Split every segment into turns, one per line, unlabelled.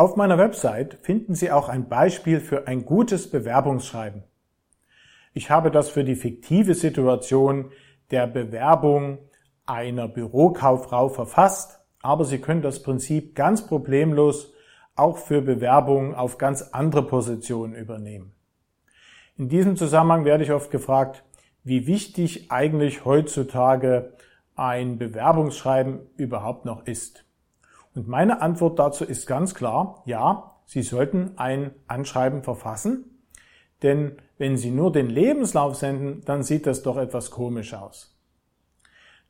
Auf meiner Website finden Sie auch ein Beispiel für ein gutes Bewerbungsschreiben. Ich habe das für die fiktive Situation der Bewerbung einer Bürokauffrau verfasst, aber Sie können das Prinzip ganz problemlos auch für Bewerbungen auf ganz andere Positionen übernehmen. In diesem Zusammenhang werde ich oft gefragt, wie wichtig eigentlich heutzutage ein Bewerbungsschreiben überhaupt noch ist. Und meine Antwort dazu ist ganz klar, ja, Sie sollten ein Anschreiben verfassen, denn wenn Sie nur den Lebenslauf senden, dann sieht das doch etwas komisch aus.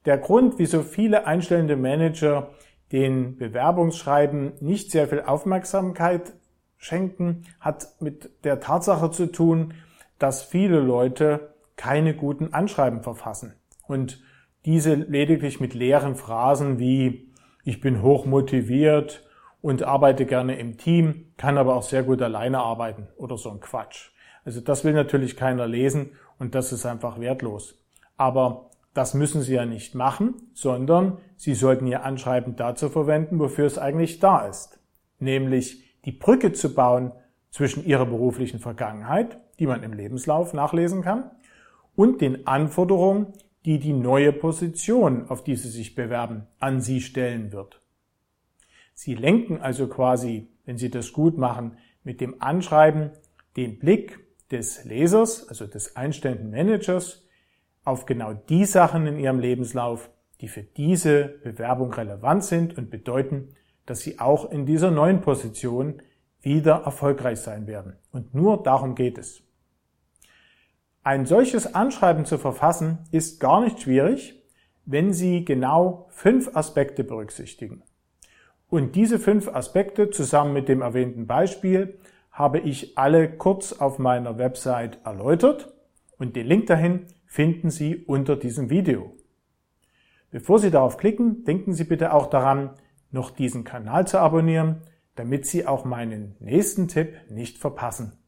Der Grund, wieso viele einstellende Manager den Bewerbungsschreiben nicht sehr viel Aufmerksamkeit schenken, hat mit der Tatsache zu tun, dass viele Leute keine guten Anschreiben verfassen und diese lediglich mit leeren Phrasen wie ich bin hoch motiviert und arbeite gerne im Team, kann aber auch sehr gut alleine arbeiten oder so ein Quatsch. Also das will natürlich keiner lesen und das ist einfach wertlos. Aber das müssen Sie ja nicht machen, sondern Sie sollten Ihr Anschreiben dazu verwenden, wofür es eigentlich da ist. Nämlich die Brücke zu bauen zwischen Ihrer beruflichen Vergangenheit, die man im Lebenslauf nachlesen kann, und den Anforderungen, die die neue Position, auf die Sie sich bewerben, an Sie stellen wird. Sie lenken also quasi, wenn Sie das gut machen, mit dem Anschreiben den Blick des Lesers, also des einstellenden Managers, auf genau die Sachen in Ihrem Lebenslauf, die für diese Bewerbung relevant sind und bedeuten, dass Sie auch in dieser neuen Position wieder erfolgreich sein werden. Und nur darum geht es. Ein solches Anschreiben zu verfassen ist gar nicht schwierig, wenn Sie genau fünf Aspekte berücksichtigen. Und diese fünf Aspekte zusammen mit dem erwähnten Beispiel habe ich alle kurz auf meiner Website erläutert und den Link dahin finden Sie unter diesem Video. Bevor Sie darauf klicken, denken Sie bitte auch daran, noch diesen Kanal zu abonnieren, damit Sie auch meinen nächsten Tipp nicht verpassen.